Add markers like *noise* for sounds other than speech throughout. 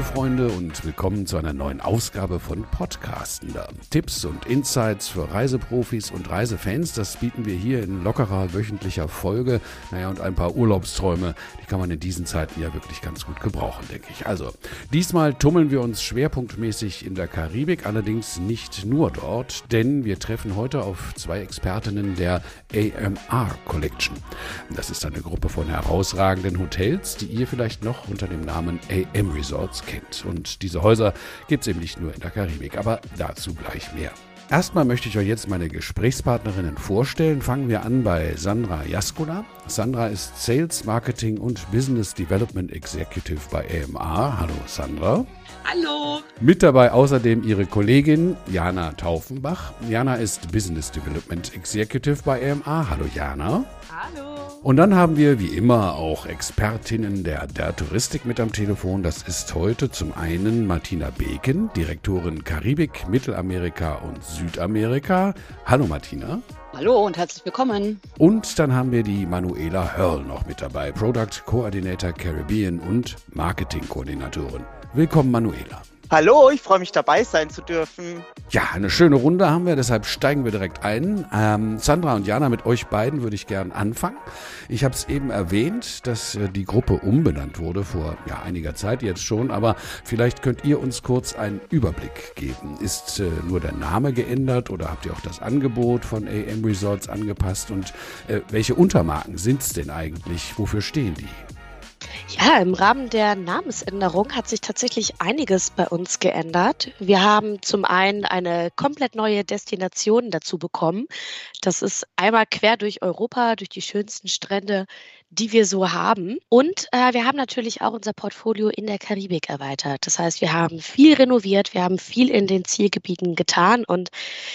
Reisefreunde und willkommen zu einer neuen Ausgabe von Podcastender. Tipps und Insights für Reiseprofis und Reisefans, das bieten wir hier in lockerer wöchentlicher Folge. Naja, und ein paar Urlaubsträume, die kann man in diesen Zeiten ja wirklich ganz gut gebrauchen, denke ich. Also, diesmal tummeln wir uns schwerpunktmäßig in der Karibik, allerdings nicht nur dort, denn wir treffen heute auf zwei Expertinnen der AMR Collection. Das ist eine Gruppe von herausragenden Hotels, die ihr vielleicht noch unter dem Namen AM Resorts kennt. Und diese Häuser gibt es eben nicht nur in der Karibik, aber dazu gleich mehr. Erstmal möchte ich euch jetzt meine Gesprächspartnerinnen vorstellen. Fangen wir an bei Sandra Jaskula. Sandra ist Sales, Marketing und Business Development Executive bei AMR. Hallo Sandra. Hallo. Mit dabei außerdem ihre Kollegin Jana Taufenbach. Jana ist Business Development Executive bei AMR. Hallo Jana. Hallo. Und dann haben wir wie immer auch Expertinnen der, der Touristik mit am Telefon. Das ist heute zum einen Martina Beken, Direktorin Karibik, Mittelamerika und Südamerika. Hallo Martina. Hallo und herzlich willkommen. Und dann haben wir die Manuela Hörl noch mit dabei, Product Coordinator Caribbean und Marketing Koordinatorin. Willkommen Manuela. Hallo, ich freue mich dabei sein zu dürfen. Ja, eine schöne Runde haben wir, deshalb steigen wir direkt ein. Ähm, Sandra und Jana, mit euch beiden würde ich gern anfangen. Ich habe es eben erwähnt, dass äh, die Gruppe umbenannt wurde vor ja, einiger Zeit jetzt schon, aber vielleicht könnt ihr uns kurz einen Überblick geben. Ist äh, nur der Name geändert oder habt ihr auch das Angebot von AM Resorts angepasst und äh, welche Untermarken sind es denn eigentlich? Wofür stehen die? Ja, im Rahmen der Namensänderung hat sich tatsächlich einiges bei uns geändert. Wir haben zum einen eine komplett neue Destination dazu bekommen. Das ist einmal quer durch Europa, durch die schönsten Strände, die wir so haben. Und äh, wir haben natürlich auch unser Portfolio in der Karibik erweitert. Das heißt, wir haben viel renoviert, wir haben viel in den Zielgebieten getan. Und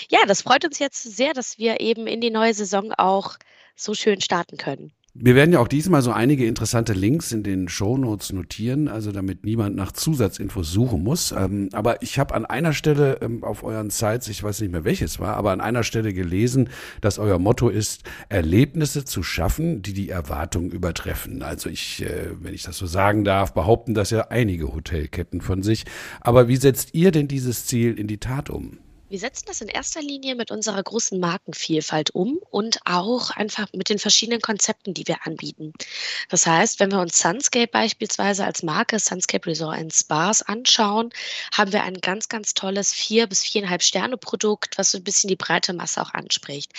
ja, das freut uns jetzt sehr, dass wir eben in die neue Saison auch so schön starten können. Wir werden ja auch diesmal so einige interessante Links in den Shownotes notieren, also damit niemand nach Zusatzinfos suchen muss. Ähm, aber ich habe an einer Stelle ähm, auf euren Sites, ich weiß nicht mehr welches war, aber an einer Stelle gelesen, dass euer Motto ist, Erlebnisse zu schaffen, die die Erwartungen übertreffen. Also ich, äh, wenn ich das so sagen darf, behaupten das ja einige Hotelketten von sich. Aber wie setzt ihr denn dieses Ziel in die Tat um? Wir setzen das in erster Linie mit unserer großen Markenvielfalt um und auch einfach mit den verschiedenen Konzepten, die wir anbieten. Das heißt, wenn wir uns Sunscape beispielsweise als Marke Sunscape Resort and Spas anschauen, haben wir ein ganz, ganz tolles vier bis viereinhalb Sterne Produkt, was so ein bisschen die breite Masse auch anspricht.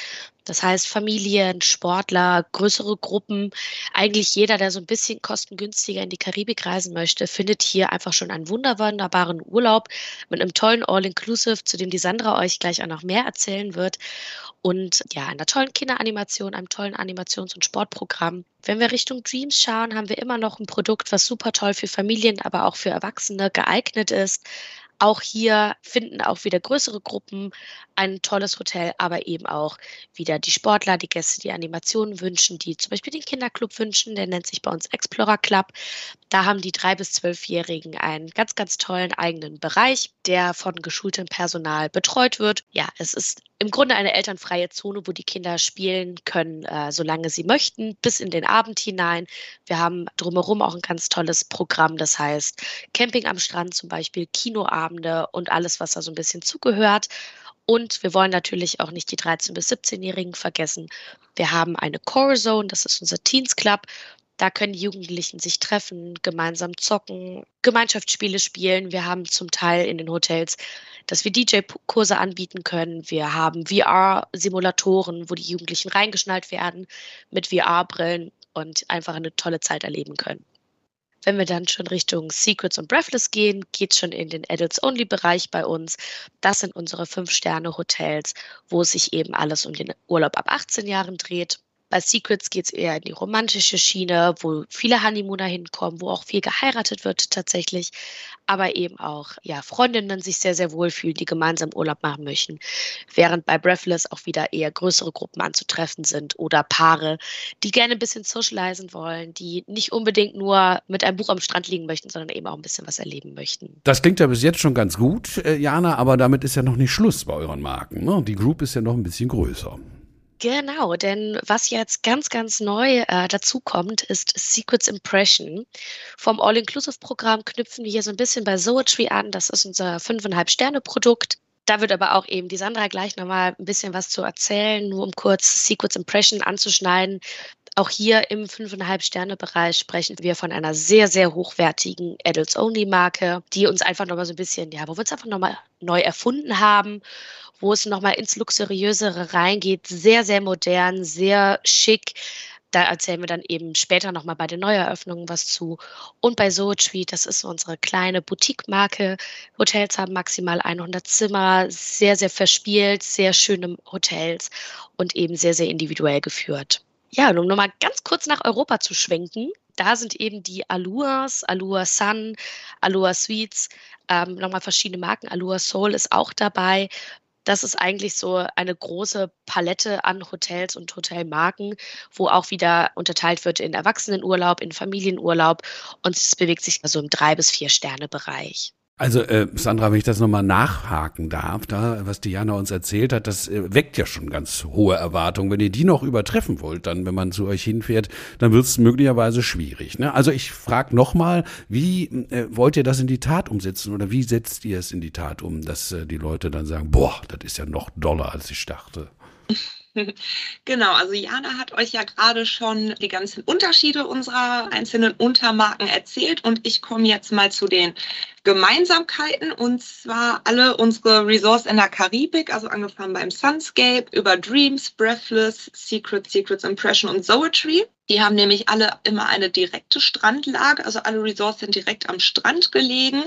Das heißt, Familien, Sportler, größere Gruppen, eigentlich jeder, der so ein bisschen kostengünstiger in die Karibik reisen möchte, findet hier einfach schon einen wunderbaren Urlaub mit einem tollen All-Inclusive, zu dem die Sandra euch gleich auch noch mehr erzählen wird. Und ja, einer tollen Kinderanimation, einem tollen Animations- und Sportprogramm. Wenn wir Richtung Dreams schauen, haben wir immer noch ein Produkt, was super toll für Familien, aber auch für Erwachsene geeignet ist. Auch hier finden auch wieder größere Gruppen ein tolles Hotel, aber eben auch wieder die Sportler, die Gäste, die Animationen wünschen, die zum Beispiel den Kinderclub wünschen, der nennt sich bei uns Explorer Club. Da haben die drei bis zwölfjährigen einen ganz, ganz tollen eigenen Bereich, der von geschultem Personal betreut wird. Ja, es ist im Grunde eine elternfreie Zone, wo die Kinder spielen können, äh, solange sie möchten, bis in den Abend hinein. Wir haben drumherum auch ein ganz tolles Programm, das heißt Camping am Strand zum Beispiel, Kinoabende und alles, was da so ein bisschen zugehört. Und wir wollen natürlich auch nicht die 13- bis 17-Jährigen vergessen. Wir haben eine Core Zone, das ist unser Teens Club. Da können die Jugendlichen sich treffen, gemeinsam zocken, Gemeinschaftsspiele spielen. Wir haben zum Teil in den Hotels, dass wir DJ-Kurse anbieten können. Wir haben VR-Simulatoren, wo die Jugendlichen reingeschnallt werden mit VR-Brillen und einfach eine tolle Zeit erleben können. Wenn wir dann schon Richtung Secrets und Breathless gehen, geht schon in den Adults-Only-Bereich bei uns. Das sind unsere Fünf-Sterne-Hotels, wo sich eben alles um den Urlaub ab 18 Jahren dreht. Bei Secrets geht es eher in die romantische Schiene, wo viele Honeymooner hinkommen, wo auch viel geheiratet wird tatsächlich, aber eben auch ja, Freundinnen sich sehr, sehr wohl fühlen, die gemeinsam Urlaub machen möchten. Während bei Breathless auch wieder eher größere Gruppen anzutreffen sind oder Paare, die gerne ein bisschen socialisen wollen, die nicht unbedingt nur mit einem Buch am Strand liegen möchten, sondern eben auch ein bisschen was erleben möchten. Das klingt ja bis jetzt schon ganz gut, äh, Jana, aber damit ist ja noch nicht Schluss bei euren Marken. Ne? Die Group ist ja noch ein bisschen größer. Genau, denn was jetzt ganz, ganz neu äh, dazu kommt, ist Secrets Impression. Vom All-Inclusive-Programm knüpfen wir hier so ein bisschen bei Zoetry an. Das ist unser 5,5 Sterne-Produkt. Da wird aber auch eben die Sandra gleich nochmal ein bisschen was zu erzählen, nur um kurz Secrets Impression anzuschneiden. Auch hier im 5,5 Sterne-Bereich sprechen wir von einer sehr, sehr hochwertigen Adults-Only-Marke, die uns einfach nochmal so ein bisschen, ja, wo wir uns einfach nochmal neu erfunden haben wo es nochmal ins Luxuriösere reingeht. Sehr, sehr modern, sehr schick. Da erzählen wir dann eben später nochmal bei den Neueröffnungen was zu. Und bei Zoetry, das ist unsere kleine Boutique-Marke. Hotels haben maximal 100 Zimmer, sehr, sehr verspielt, sehr schöne Hotels und eben sehr, sehr individuell geführt. Ja, und um nochmal ganz kurz nach Europa zu schwenken, da sind eben die Aluas, Alua Sun, Alua Suites, ähm, nochmal verschiedene Marken. Alua Soul ist auch dabei das ist eigentlich so eine große Palette an Hotels und Hotelmarken, wo auch wieder unterteilt wird in Erwachsenenurlaub, in Familienurlaub und es bewegt sich also im drei bis vier Sterne Bereich. Also äh, Sandra, wenn ich das nochmal nachhaken darf, da, was Diana uns erzählt hat, das äh, weckt ja schon ganz hohe Erwartungen. Wenn ihr die noch übertreffen wollt, dann, wenn man zu euch hinfährt, dann wird es möglicherweise schwierig. Ne? Also ich frage nochmal, wie äh, wollt ihr das in die Tat umsetzen oder wie setzt ihr es in die Tat um, dass äh, die Leute dann sagen, boah, das ist ja noch doller, als ich dachte. *laughs* Genau, also Jana hat euch ja gerade schon die ganzen Unterschiede unserer einzelnen Untermarken erzählt und ich komme jetzt mal zu den Gemeinsamkeiten und zwar alle unsere Resorts in der Karibik, also angefangen beim Sunscape über Dreams, Breathless, Secret, Secrets Impression und Zoetry. Die haben nämlich alle immer eine direkte Strandlage, also alle Resorts sind direkt am Strand gelegen.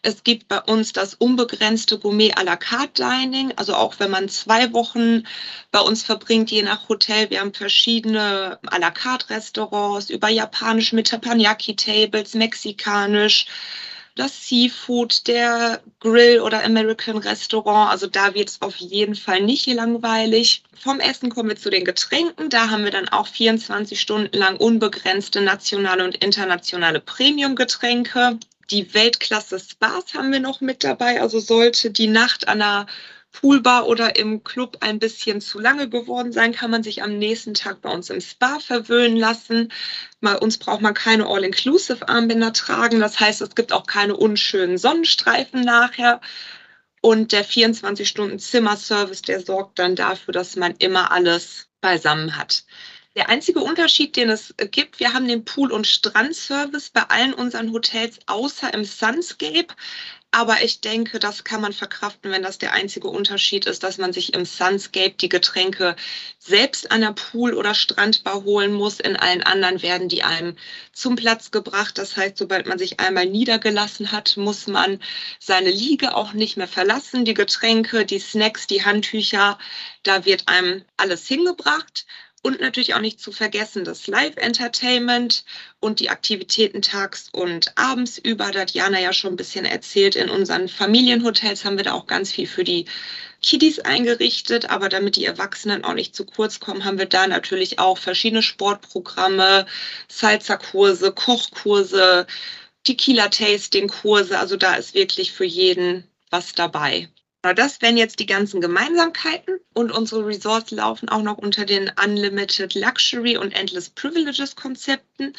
Es gibt bei uns das unbegrenzte Gourmet à la carte Dining, also auch wenn man zwei Wochen bei uns verbringt, je nach Hotel. Wir haben verschiedene à la carte Restaurants über japanisch mit Teppanyaki Tables, mexikanisch das Seafood, der Grill oder American Restaurant. Also da wird es auf jeden Fall nicht langweilig. Vom Essen kommen wir zu den Getränken. Da haben wir dann auch 24 Stunden lang unbegrenzte nationale und internationale Premium-Getränke. Die Weltklasse Spas haben wir noch mit dabei. Also sollte die Nacht an einer Poolbar oder im Club ein bisschen zu lange geworden sein, kann man sich am nächsten Tag bei uns im Spa verwöhnen lassen. Bei uns braucht man keine All-Inclusive-Armbänder tragen. Das heißt, es gibt auch keine unschönen Sonnenstreifen nachher. Und der 24-Stunden-Zimmerservice, der sorgt dann dafür, dass man immer alles beisammen hat. Der einzige Unterschied, den es gibt, wir haben den Pool- und Strandservice bei allen unseren Hotels außer im Sunscape. Aber ich denke, das kann man verkraften, wenn das der einzige Unterschied ist, dass man sich im Sunscape die Getränke selbst an der Pool- oder Strandbar holen muss. In allen anderen werden die einem zum Platz gebracht. Das heißt, sobald man sich einmal niedergelassen hat, muss man seine Liege auch nicht mehr verlassen. Die Getränke, die Snacks, die Handtücher, da wird einem alles hingebracht. Und natürlich auch nicht zu vergessen das Live-Entertainment und die Aktivitäten tags und abends über. Da hat Jana ja schon ein bisschen erzählt. In unseren Familienhotels haben wir da auch ganz viel für die Kiddies eingerichtet. Aber damit die Erwachsenen auch nicht zu kurz kommen, haben wir da natürlich auch verschiedene Sportprogramme, Salsa-Kurse, Kochkurse, Tequila-Tasting-Kurse. Also da ist wirklich für jeden was dabei. Das wären jetzt die ganzen Gemeinsamkeiten und unsere Resorts laufen auch noch unter den Unlimited Luxury und Endless Privileges Konzepten.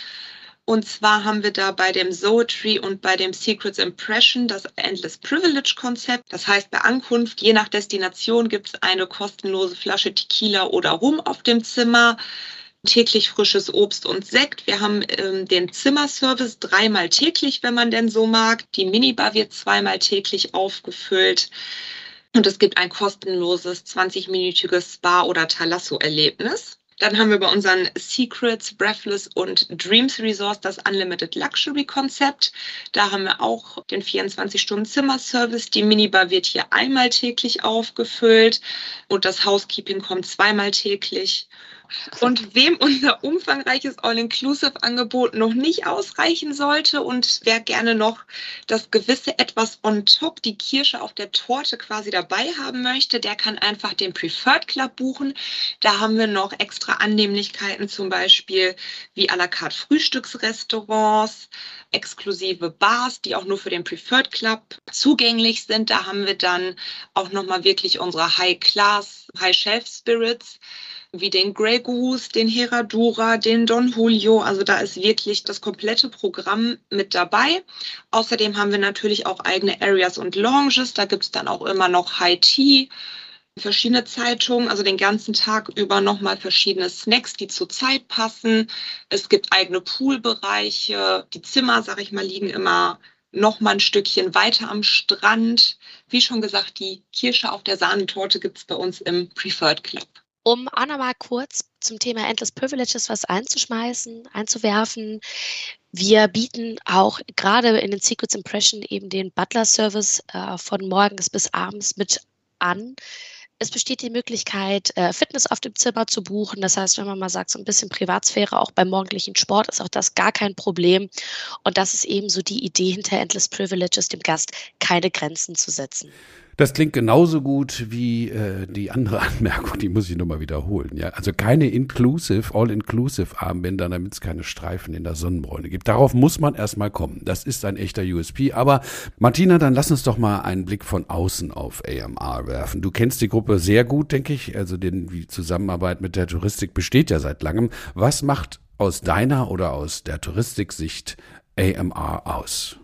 Und zwar haben wir da bei dem Zoetry und bei dem Secrets Impression das Endless Privilege Konzept. Das heißt, bei Ankunft, je nach Destination, gibt es eine kostenlose Flasche Tequila oder Rum auf dem Zimmer täglich frisches Obst und Sekt. Wir haben ähm, den Zimmerservice dreimal täglich, wenn man denn so mag. Die Minibar wird zweimal täglich aufgefüllt. Und es gibt ein kostenloses 20-minütiges Spa- oder Thalasso-Erlebnis. Dann haben wir bei unseren Secrets, Breathless und Dreams Resource das Unlimited Luxury Konzept. Da haben wir auch den 24-Stunden-Zimmerservice. Die Minibar wird hier einmal täglich aufgefüllt und das Housekeeping kommt zweimal täglich. Und wem unser umfangreiches All-Inclusive-Angebot noch nicht ausreichen sollte und wer gerne noch das gewisse etwas on top, die Kirsche auf der Torte quasi dabei haben möchte, der kann einfach den Preferred Club buchen. Da haben wir noch extra Annehmlichkeiten, zum Beispiel wie à la carte Frühstücksrestaurants, exklusive Bars, die auch nur für den Preferred Club zugänglich sind. Da haben wir dann auch nochmal wirklich unsere High Class, High Shelf Spirits wie den Grey Goose, den Heradura, den Don Julio. Also da ist wirklich das komplette Programm mit dabei. Außerdem haben wir natürlich auch eigene Areas und Lounges. Da gibt es dann auch immer noch High Tea, verschiedene Zeitungen, also den ganzen Tag über nochmal verschiedene Snacks, die zur Zeit passen. Es gibt eigene Poolbereiche. Die Zimmer, sag ich mal, liegen immer noch mal ein Stückchen weiter am Strand. Wie schon gesagt, die Kirsche auf der Sahnetorte gibt es bei uns im Preferred Club. Um auch noch mal kurz zum Thema Endless Privileges was einzuschmeißen, einzuwerfen. Wir bieten auch gerade in den Secrets Impression eben den Butler-Service äh, von morgens bis abends mit an. Es besteht die Möglichkeit, äh, Fitness auf dem Zimmer zu buchen. Das heißt, wenn man mal sagt, so ein bisschen Privatsphäre auch beim morgendlichen Sport ist auch das gar kein Problem. Und das ist eben so die Idee hinter Endless Privileges, dem Gast keine Grenzen zu setzen. Das klingt genauso gut wie äh, die andere *laughs* Anmerkung, die muss ich nochmal wiederholen. Ja? Also keine Inclusive, All-Inclusive Armbänder, damit es keine Streifen in der Sonnenbräune gibt. Darauf muss man erstmal kommen. Das ist ein echter USP. Aber Martina, dann lass uns doch mal einen Blick von außen auf AMR werfen. Du kennst die Gruppe sehr gut, denke ich. Also den, die Zusammenarbeit mit der Touristik besteht ja seit langem. Was macht aus deiner oder aus der Touristiksicht AMR aus?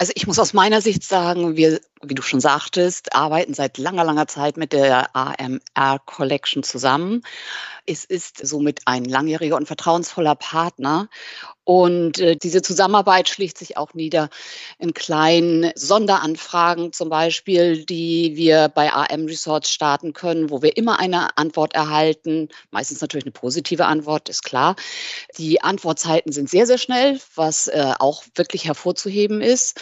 Also ich muss aus meiner Sicht sagen, wir, wie du schon sagtest, arbeiten seit langer, langer Zeit mit der AMR Collection zusammen. Es ist somit ein langjähriger und vertrauensvoller Partner. Und äh, diese Zusammenarbeit schlicht sich auch nieder in kleinen Sonderanfragen zum Beispiel, die wir bei AM Resorts starten können, wo wir immer eine Antwort erhalten. Meistens natürlich eine positive Antwort, ist klar. Die Antwortzeiten sind sehr, sehr schnell, was äh, auch wirklich hervorzuheben ist.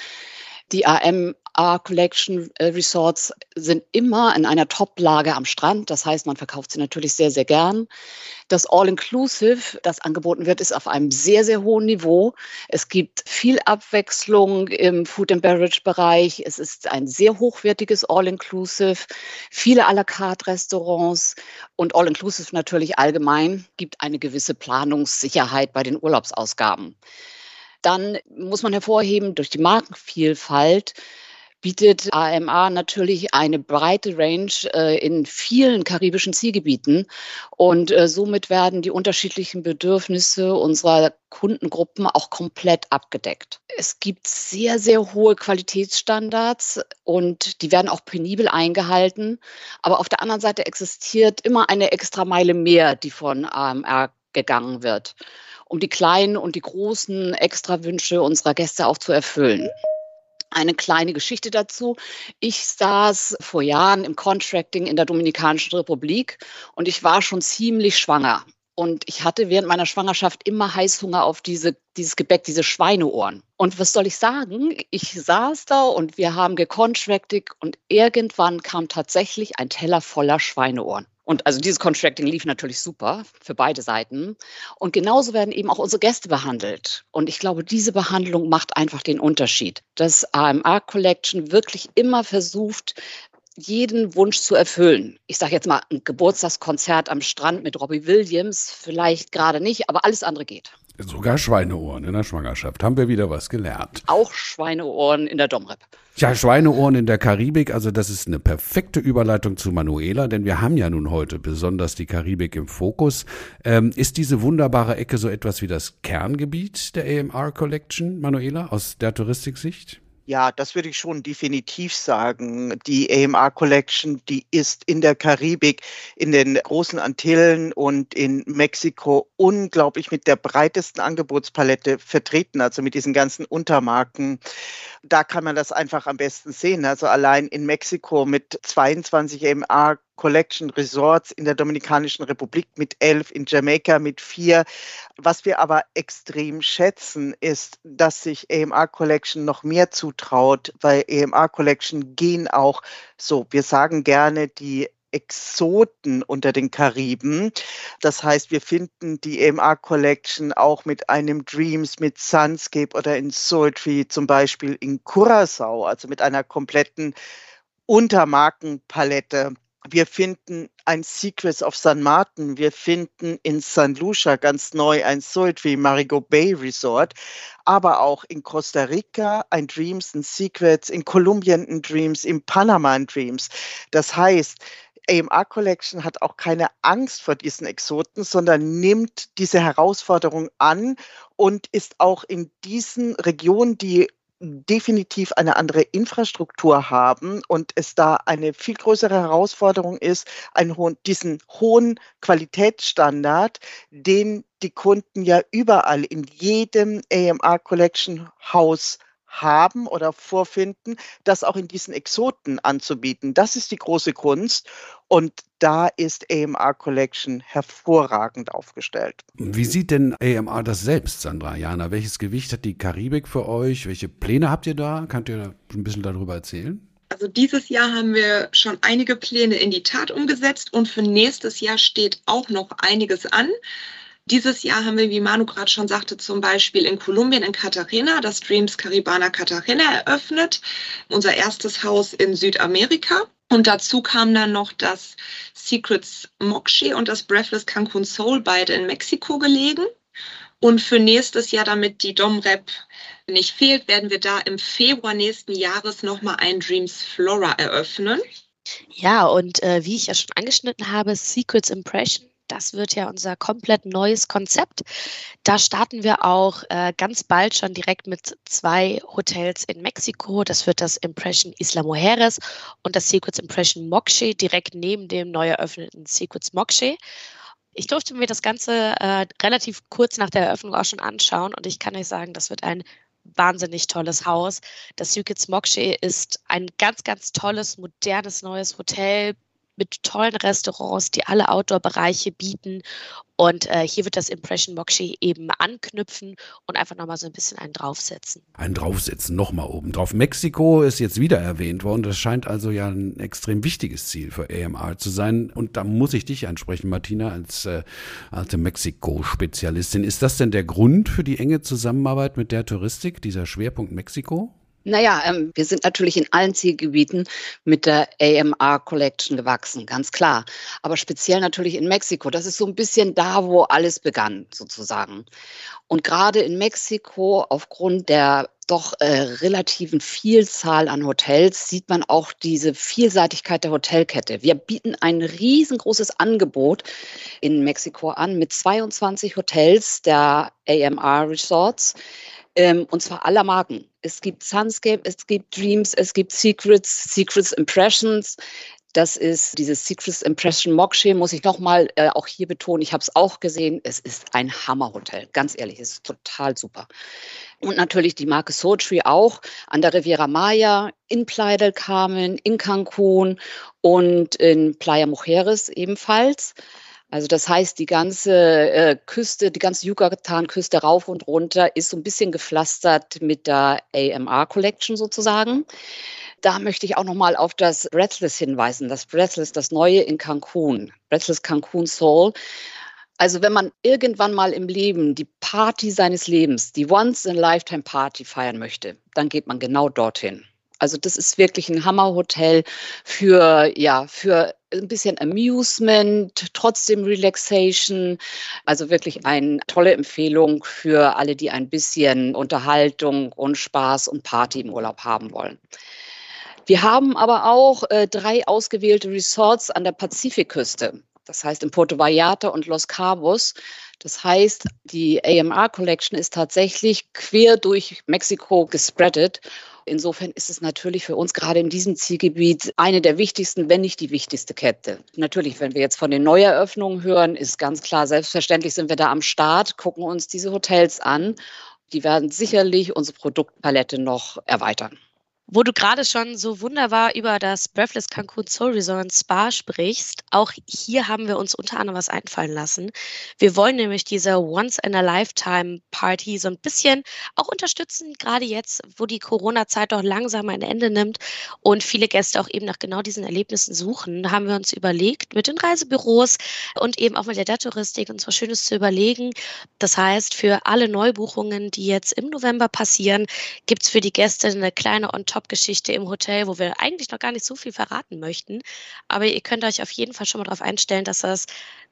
Die AMA Collection äh, Resorts sind immer in einer Top-Lage am Strand. Das heißt, man verkauft sie natürlich sehr, sehr gern. Das All-Inclusive, das angeboten wird, ist auf einem sehr, sehr hohen Niveau. Es gibt viel Abwechslung im Food and Beverage Bereich. Es ist ein sehr hochwertiges All-Inclusive, viele à la carte Restaurants und All-Inclusive natürlich allgemein gibt eine gewisse Planungssicherheit bei den Urlaubsausgaben. Dann muss man hervorheben, durch die Markenvielfalt bietet AMA natürlich eine breite Range äh, in vielen karibischen Zielgebieten. Und äh, somit werden die unterschiedlichen Bedürfnisse unserer Kundengruppen auch komplett abgedeckt. Es gibt sehr, sehr hohe Qualitätsstandards und die werden auch penibel eingehalten. Aber auf der anderen Seite existiert immer eine extra Meile mehr, die von AMR gegangen wird um die kleinen und die großen Extrawünsche unserer Gäste auch zu erfüllen. Eine kleine Geschichte dazu. Ich saß vor Jahren im Contracting in der Dominikanischen Republik und ich war schon ziemlich schwanger. Und ich hatte während meiner Schwangerschaft immer Heißhunger auf diese, dieses Gebäck, diese Schweineohren. Und was soll ich sagen? Ich saß da und wir haben gecontracted und irgendwann kam tatsächlich ein Teller voller Schweineohren. Und also dieses Contracting lief natürlich super für beide Seiten. Und genauso werden eben auch unsere Gäste behandelt. Und ich glaube, diese Behandlung macht einfach den Unterschied. Dass AMA Collection wirklich immer versucht, jeden Wunsch zu erfüllen. Ich sage jetzt mal ein Geburtstagskonzert am Strand mit Robbie Williams, vielleicht gerade nicht, aber alles andere geht. Sogar Schweineohren in der Schwangerschaft. Haben wir wieder was gelernt. Auch Schweineohren in der Domrep. Ja, Schweineohren in der Karibik, also das ist eine perfekte Überleitung zu Manuela, denn wir haben ja nun heute besonders die Karibik im Fokus. Ähm, ist diese wunderbare Ecke so etwas wie das Kerngebiet der AMR Collection, Manuela, aus der Touristiksicht? Ja, das würde ich schon definitiv sagen. Die AMR Collection, die ist in der Karibik, in den großen Antillen und in Mexiko unglaublich mit der breitesten Angebotspalette vertreten, also mit diesen ganzen Untermarken. Da kann man das einfach am besten sehen. Also allein in Mexiko mit 22 AMR Collection Resorts in der Dominikanischen Republik mit elf, in Jamaika mit vier. Was wir aber extrem schätzen, ist, dass sich AMR Collection noch mehr zutraut, weil AMR Collection gehen auch so, wir sagen gerne die Exoten unter den Kariben. Das heißt, wir finden die AMR Collection auch mit einem Dreams, mit Sunscape oder in Sultry, zum Beispiel in Curacao, also mit einer kompletten Untermarkenpalette wir finden ein Secrets of San Martin. Wir finden in San Lucia ganz neu ein Sultry Marigo Bay Resort, aber auch in Costa Rica ein Dreams, ein Secrets, in Kolumbien ein Dreams, in Panama ein Dreams. Das heißt, AMR Collection hat auch keine Angst vor diesen Exoten, sondern nimmt diese Herausforderung an und ist auch in diesen Regionen, die definitiv eine andere Infrastruktur haben und es da eine viel größere Herausforderung ist, einen hohen, diesen hohen Qualitätsstandard, den die Kunden ja überall in jedem AMR Collection Haus haben oder vorfinden, das auch in diesen Exoten anzubieten. Das ist die große Kunst. Und da ist AMR Collection hervorragend aufgestellt. Wie sieht denn AMR das selbst, Sandra Jana? Welches Gewicht hat die Karibik für euch? Welche Pläne habt ihr da? Könnt ihr ein bisschen darüber erzählen? Also dieses Jahr haben wir schon einige Pläne in die Tat umgesetzt und für nächstes Jahr steht auch noch einiges an. Dieses Jahr haben wir, wie Manu gerade schon sagte, zum Beispiel in Kolumbien in Cartagena das Dreams Caribana Cartagena eröffnet. Unser erstes Haus in Südamerika. Und dazu kam dann noch das Secrets Mokshe und das Breathless Cancun Soul, beide in Mexiko gelegen. Und für nächstes Jahr, damit die Domrep nicht fehlt, werden wir da im Februar nächsten Jahres nochmal ein Dreams Flora eröffnen. Ja, und äh, wie ich ja schon angeschnitten habe, Secrets Impression das wird ja unser komplett neues Konzept. Da starten wir auch äh, ganz bald schon direkt mit zwei Hotels in Mexiko. Das wird das Impression Isla Mujeres und das Secrets Impression Mokshe direkt neben dem neu eröffneten Secrets Mokshe. Ich durfte mir das Ganze äh, relativ kurz nach der Eröffnung auch schon anschauen und ich kann euch sagen, das wird ein wahnsinnig tolles Haus. Das Secrets Mokshe ist ein ganz, ganz tolles, modernes neues Hotel, mit tollen Restaurants, die alle Outdoor-Bereiche bieten. Und äh, hier wird das Impression Mokshe eben anknüpfen und einfach nochmal so ein bisschen einen draufsetzen. Einen draufsetzen, nochmal oben drauf. Mexiko ist jetzt wieder erwähnt worden. Das scheint also ja ein extrem wichtiges Ziel für AMR zu sein. Und da muss ich dich ansprechen, Martina, als äh, alte Mexiko-Spezialistin. Ist das denn der Grund für die enge Zusammenarbeit mit der Touristik, dieser Schwerpunkt Mexiko? Naja, ähm, wir sind natürlich in allen Zielgebieten mit der AMR Collection gewachsen, ganz klar. Aber speziell natürlich in Mexiko. Das ist so ein bisschen da, wo alles begann, sozusagen. Und gerade in Mexiko, aufgrund der doch äh, relativen Vielzahl an Hotels sieht man auch diese Vielseitigkeit der Hotelkette. Wir bieten ein riesengroßes Angebot in Mexiko an mit 22 Hotels der AMR Resorts ähm, und zwar aller Marken. Es gibt Sunscape, es gibt Dreams, es gibt Secrets, Secrets Impressions. Das ist dieses Secrets Impression Mokshe, muss ich nochmal äh, auch hier betonen. Ich habe es auch gesehen. Es ist ein Hammerhotel. Ganz ehrlich, es ist total super. Und natürlich die Marke Soultree auch an der Riviera Maya, in Playa del Carmen, in Cancun und in Playa Mujeres ebenfalls. Also das heißt, die ganze äh, Küste, die ganze Yucatan-Küste rauf und runter ist so ein bisschen gepflastert mit der AMR Collection sozusagen. Da möchte ich auch nochmal auf das Breathless hinweisen. Das Breathless, das neue in Cancun. Breathless Cancun Soul. Also wenn man irgendwann mal im Leben die Party seines Lebens, die Once-in-Lifetime-Party feiern möchte, dann geht man genau dorthin. Also das ist wirklich ein Hammerhotel für, ja, für ein bisschen Amusement, trotzdem Relaxation. Also wirklich eine tolle Empfehlung für alle, die ein bisschen Unterhaltung und Spaß und Party im Urlaub haben wollen. Wir haben aber auch äh, drei ausgewählte Resorts an der Pazifikküste. Das heißt in Puerto Vallarta und Los Cabos. Das heißt, die AMR Collection ist tatsächlich quer durch Mexiko gespreadet Insofern ist es natürlich für uns gerade in diesem Zielgebiet eine der wichtigsten, wenn nicht die wichtigste Kette. Natürlich, wenn wir jetzt von den Neueröffnungen hören, ist ganz klar, selbstverständlich sind wir da am Start, gucken uns diese Hotels an. Die werden sicherlich unsere Produktpalette noch erweitern. Wo du gerade schon so wunderbar über das Breathless Cancun Soul Resort Spa sprichst, auch hier haben wir uns unter anderem was einfallen lassen. Wir wollen nämlich diese Once in a Lifetime Party so ein bisschen auch unterstützen, gerade jetzt, wo die Corona-Zeit doch langsam ein Ende nimmt und viele Gäste auch eben nach genau diesen Erlebnissen suchen. Haben wir uns überlegt, mit den Reisebüros und eben auch mit der Datouristik uns was Schönes zu überlegen. Das heißt, für alle Neubuchungen, die jetzt im November passieren, gibt es für die Gäste eine kleine on top Top-Geschichte im Hotel, wo wir eigentlich noch gar nicht so viel verraten möchten. Aber ihr könnt euch auf jeden Fall schon mal darauf einstellen, dass das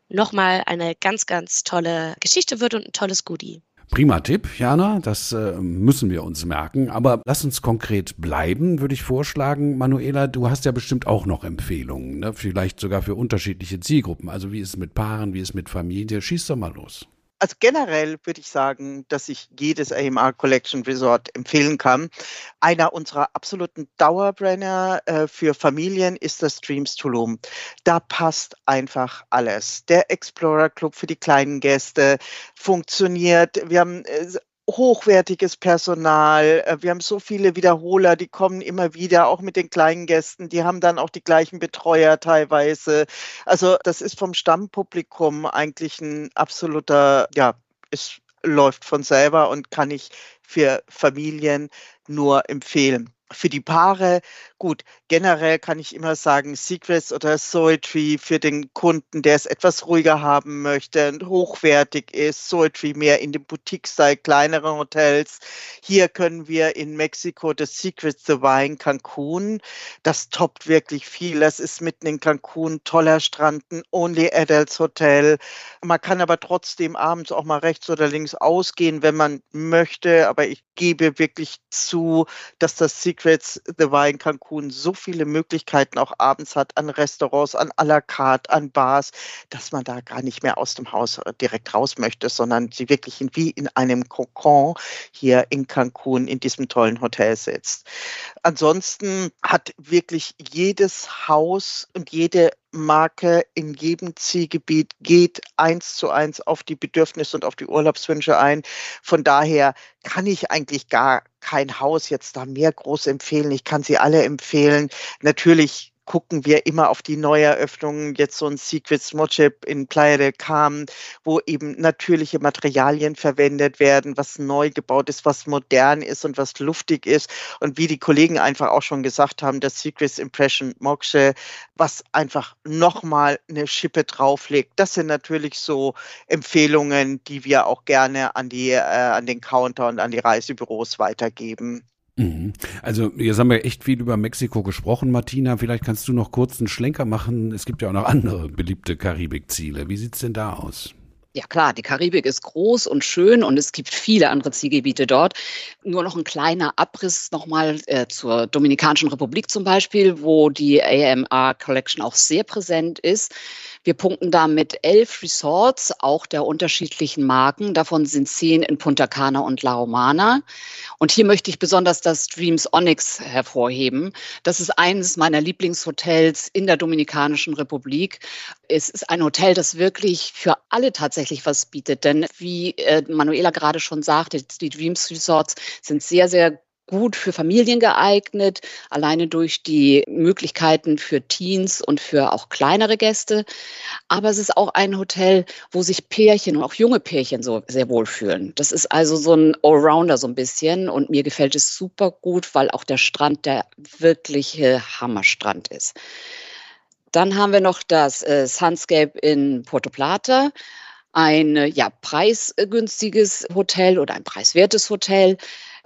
nochmal eine ganz, ganz tolle Geschichte wird und ein tolles Goodie. Prima Tipp, Jana, das äh, müssen wir uns merken. Aber lass uns konkret bleiben, würde ich vorschlagen. Manuela, du hast ja bestimmt auch noch Empfehlungen, ne? vielleicht sogar für unterschiedliche Zielgruppen. Also wie ist es mit Paaren, wie ist es mit Familie? Schieß doch mal los. Also generell würde ich sagen, dass ich jedes AMR Collection Resort empfehlen kann. Einer unserer absoluten Dauerbrenner äh, für Familien ist das Streams Tulum. Da passt einfach alles. Der Explorer Club für die kleinen Gäste funktioniert. Wir haben äh, hochwertiges Personal. Äh, wir haben so viele Wiederholer, die kommen immer wieder, auch mit den kleinen Gästen. Die haben dann auch die gleichen Betreuer teilweise. Also das ist vom Stammpublikum eigentlich ein absoluter, ja, es läuft von selber und kann ich für Familien nur empfehlen. Für die Paare Gut, generell kann ich immer sagen, Secrets oder Soetry für den Kunden, der es etwas ruhiger haben möchte und hochwertig ist, Soetry mehr in dem Boutique-Style, kleinere Hotels. Hier können wir in Mexiko das Secrets the Wine Cancun. Das toppt wirklich viel. Das ist mitten in Cancun, toller Strand, ein Only Adults Hotel. Man kann aber trotzdem abends auch mal rechts oder links ausgehen, wenn man möchte. Aber ich gebe wirklich zu, dass das Secrets the Wine Cancun Cancun so viele Möglichkeiten auch abends hat an Restaurants, an à la carte, an Bars, dass man da gar nicht mehr aus dem Haus äh, direkt raus möchte, sondern sie wirklich wie in einem Kokon hier in Cancun in diesem tollen Hotel sitzt. Ansonsten hat wirklich jedes Haus und jede Marke in jedem Zielgebiet geht eins zu eins auf die Bedürfnisse und auf die Urlaubswünsche ein. Von daher kann ich eigentlich gar kein Haus jetzt da mehr groß empfehlen. Ich kann sie alle empfehlen. Natürlich gucken wir immer auf die Neueröffnungen, jetzt so ein Secrets Mochip in Playa del Carmen, wo eben natürliche Materialien verwendet werden, was neu gebaut ist, was modern ist und was luftig ist. Und wie die Kollegen einfach auch schon gesagt haben, das Secrets Impression Mokshe, was einfach nochmal eine Schippe drauflegt. Das sind natürlich so Empfehlungen, die wir auch gerne an die, äh, an den Counter und an die Reisebüros weitergeben. Mhm. Also jetzt haben wir echt viel über Mexiko gesprochen, Martina. Vielleicht kannst du noch kurz einen Schlenker machen. Es gibt ja auch noch andere beliebte Karibikziele. Wie sieht's denn da aus? Ja klar, die Karibik ist groß und schön und es gibt viele andere Zielgebiete dort. Nur noch ein kleiner Abriss nochmal äh, zur Dominikanischen Republik zum Beispiel, wo die AMR Collection auch sehr präsent ist. Wir punkten da mit elf Resorts, auch der unterschiedlichen Marken. Davon sind zehn in Punta Cana und La Romana. Und hier möchte ich besonders das Dreams Onyx hervorheben. Das ist eines meiner Lieblingshotels in der Dominikanischen Republik. Es ist ein Hotel, das wirklich für alle tatsächlich was bietet. Denn wie äh, Manuela gerade schon sagte, die Dreams Resorts sind sehr, sehr gut für Familien geeignet, alleine durch die Möglichkeiten für Teens und für auch kleinere Gäste. Aber es ist auch ein Hotel, wo sich Pärchen und auch junge Pärchen so sehr wohlfühlen. Das ist also so ein Allrounder so ein bisschen und mir gefällt es super gut, weil auch der Strand der wirkliche Hammerstrand ist. Dann haben wir noch das äh, Sunscape in Porto Plata ein ja, preisgünstiges Hotel oder ein preiswertes Hotel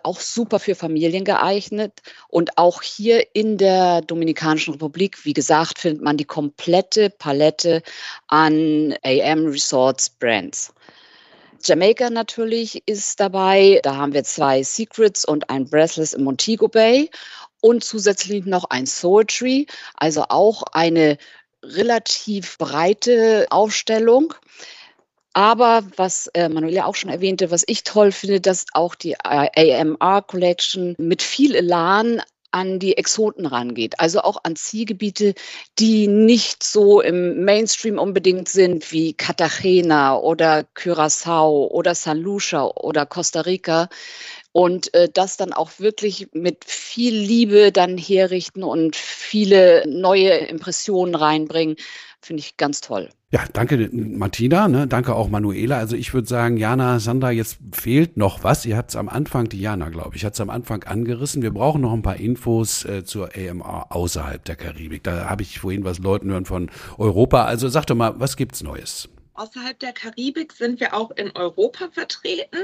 auch super für Familien geeignet. Und auch hier in der Dominikanischen Republik, wie gesagt, findet man die komplette Palette an AM Resorts Brands. Jamaica natürlich ist dabei. Da haben wir zwei Secrets und ein Breathless im Montego Bay und zusätzlich noch ein Soetry, also auch eine relativ breite Aufstellung. Aber was äh, Manuela auch schon erwähnte, was ich toll finde, dass auch die AMR Collection mit viel Elan an die Exoten rangeht, also auch an Zielgebiete, die nicht so im Mainstream unbedingt sind wie Cartagena oder Curaçao oder San Lucia oder Costa Rica und äh, das dann auch wirklich mit viel Liebe dann herrichten und viele neue Impressionen reinbringen, finde ich ganz toll. Ja, danke Martina, ne? danke auch Manuela. Also ich würde sagen, Jana, Sandra, jetzt fehlt noch was. Ihr habt es am Anfang, die Jana, glaube ich, hat es am Anfang angerissen. Wir brauchen noch ein paar Infos äh, zur AMR außerhalb der Karibik. Da habe ich vorhin was Leuten hören von Europa. Also sag doch mal, was gibt's Neues? Außerhalb der Karibik sind wir auch in Europa vertreten,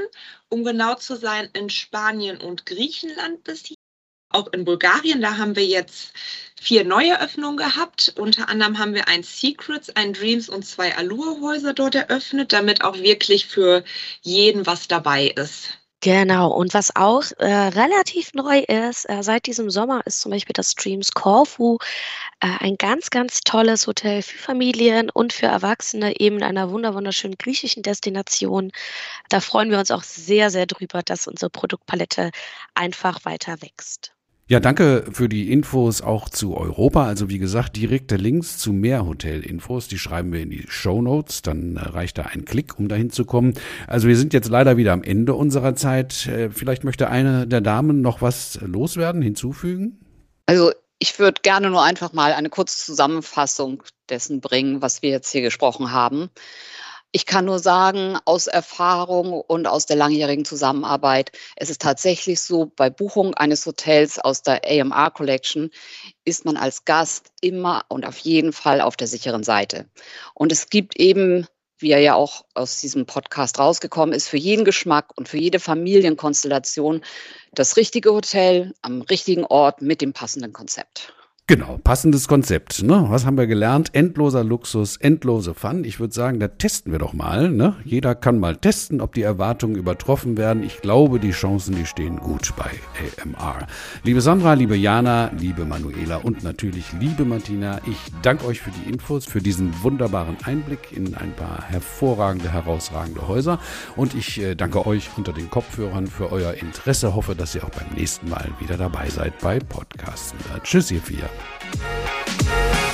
um genau zu sein in Spanien und Griechenland bis auch in Bulgarien. Da haben wir jetzt vier neue Öffnungen gehabt. Unter anderem haben wir ein Secrets, ein Dreams und zwei Allure-Häuser dort eröffnet, damit auch wirklich für jeden was dabei ist. Genau, und was auch äh, relativ neu ist, äh, seit diesem Sommer ist zum Beispiel das Dreams Corfu äh, ein ganz, ganz tolles Hotel für Familien und für Erwachsene, eben in einer wunderschönen griechischen Destination. Da freuen wir uns auch sehr, sehr drüber, dass unsere Produktpalette einfach weiter wächst. Ja, danke für die Infos auch zu Europa. Also wie gesagt, direkte Links zu mehr Hotelinfos, die schreiben wir in die Show Notes. Dann äh, reicht da ein Klick, um dahin zu kommen. Also wir sind jetzt leider wieder am Ende unserer Zeit. Äh, vielleicht möchte eine der Damen noch was loswerden, hinzufügen? Also ich würde gerne nur einfach mal eine kurze Zusammenfassung dessen bringen, was wir jetzt hier gesprochen haben. Ich kann nur sagen, aus Erfahrung und aus der langjährigen Zusammenarbeit, es ist tatsächlich so, bei Buchung eines Hotels aus der AMR Collection ist man als Gast immer und auf jeden Fall auf der sicheren Seite. Und es gibt eben wie er ja auch aus diesem Podcast rausgekommen ist, für jeden Geschmack und für jede Familienkonstellation das richtige Hotel am richtigen Ort mit dem passenden Konzept. Genau, passendes Konzept. Ne? Was haben wir gelernt? Endloser Luxus, endlose Fun. Ich würde sagen, da testen wir doch mal. Ne? Jeder kann mal testen, ob die Erwartungen übertroffen werden. Ich glaube, die Chancen, die stehen gut bei AMR. Liebe Sandra, liebe Jana, liebe Manuela und natürlich liebe Martina, ich danke euch für die Infos, für diesen wunderbaren Einblick in ein paar hervorragende, herausragende Häuser. Und ich äh, danke euch unter den Kopfhörern für euer Interesse. Hoffe, dass ihr auch beim nächsten Mal wieder dabei seid bei Podcasten. Tschüss, ihr vier. Thank you